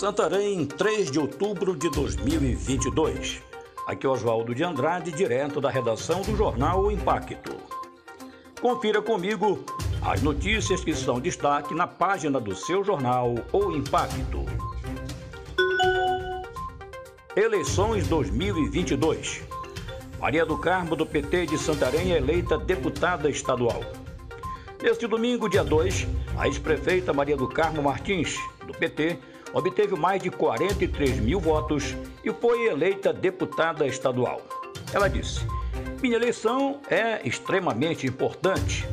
Santarém, 3 de outubro de 2022. Aqui é Oswaldo de Andrade, direto da redação do jornal O Impacto. Confira comigo as notícias que são destaque na página do seu jornal O Impacto. Eleições 2022. Maria do Carmo, do PT de Santarém, é eleita deputada estadual. Neste domingo, dia 2, a ex-prefeita Maria do Carmo Martins, do PT, obteve mais de 43 mil votos e foi eleita deputada estadual. Ela disse: Minha eleição é extremamente importante,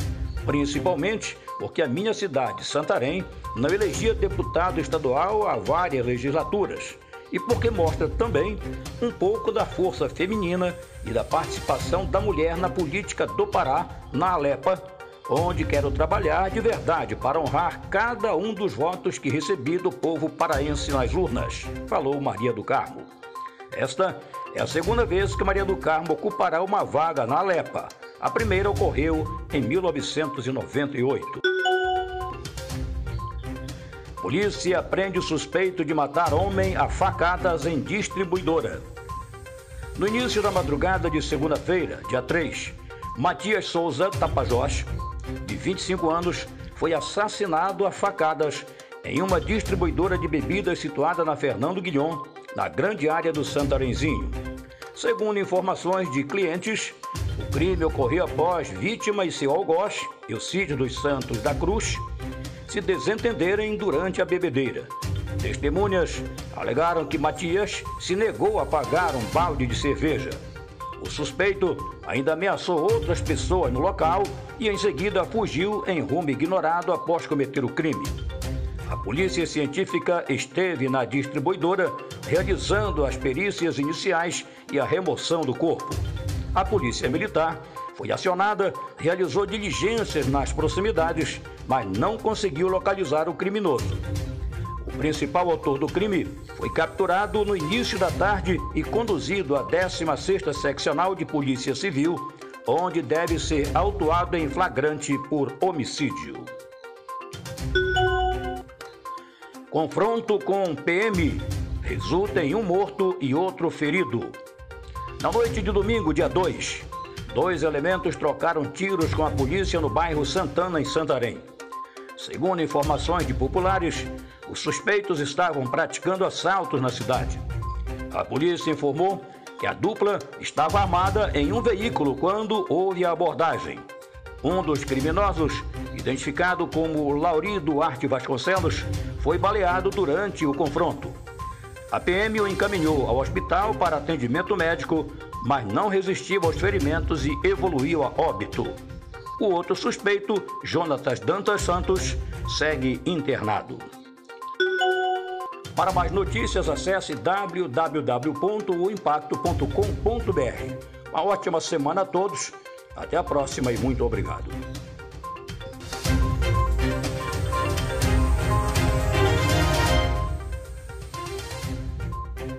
principalmente porque a minha cidade, Santarém, não elegia deputado estadual há várias legislaturas e porque mostra também um pouco da força feminina e da participação da mulher na política do Pará, na Alepa, onde quero trabalhar de verdade para honrar cada um dos votos que recebi do povo paraense nas urnas, falou Maria do Carmo. Esta é a segunda vez que Maria do Carmo ocupará uma vaga na Alepa. A primeira ocorreu em 1998. Polícia prende o suspeito de matar homem a facadas em distribuidora. No início da madrugada de segunda-feira, dia 3, Matias Souza Tapajós de 25 anos, foi assassinado a facadas em uma distribuidora de bebidas situada na Fernando Guilhom, na grande área do Santarenzinho. Segundo informações de clientes, o crime ocorreu após vítima e seu algoz, Eucídio dos Santos da Cruz, se desentenderem durante a bebedeira. Testemunhas alegaram que Matias se negou a pagar um balde de cerveja. O suspeito ainda ameaçou outras pessoas no local e em seguida fugiu em rumo ignorado após cometer o crime. A polícia científica esteve na distribuidora realizando as perícias iniciais e a remoção do corpo. A polícia militar foi acionada, realizou diligências nas proximidades, mas não conseguiu localizar o criminoso. O principal autor do crime foi capturado no início da tarde e conduzido à 16ª Seccional de Polícia Civil, onde deve ser autuado em flagrante por homicídio. Confronto com PM resulta em um morto e outro ferido. Na noite de domingo, dia 2, dois elementos trocaram tiros com a polícia no bairro Santana, em Santarém. Segundo informações de populares, os suspeitos estavam praticando assaltos na cidade. A polícia informou que a dupla estava armada em um veículo quando houve a abordagem. Um dos criminosos, identificado como Lauri Duarte Vasconcelos, foi baleado durante o confronto. A PM o encaminhou ao hospital para atendimento médico, mas não resistiu aos ferimentos e evoluiu a óbito. O outro suspeito, Jonatas Dantas Santos, segue internado. Para mais notícias, acesse www.oimpacto.com.br. Uma ótima semana a todos. Até a próxima e muito obrigado.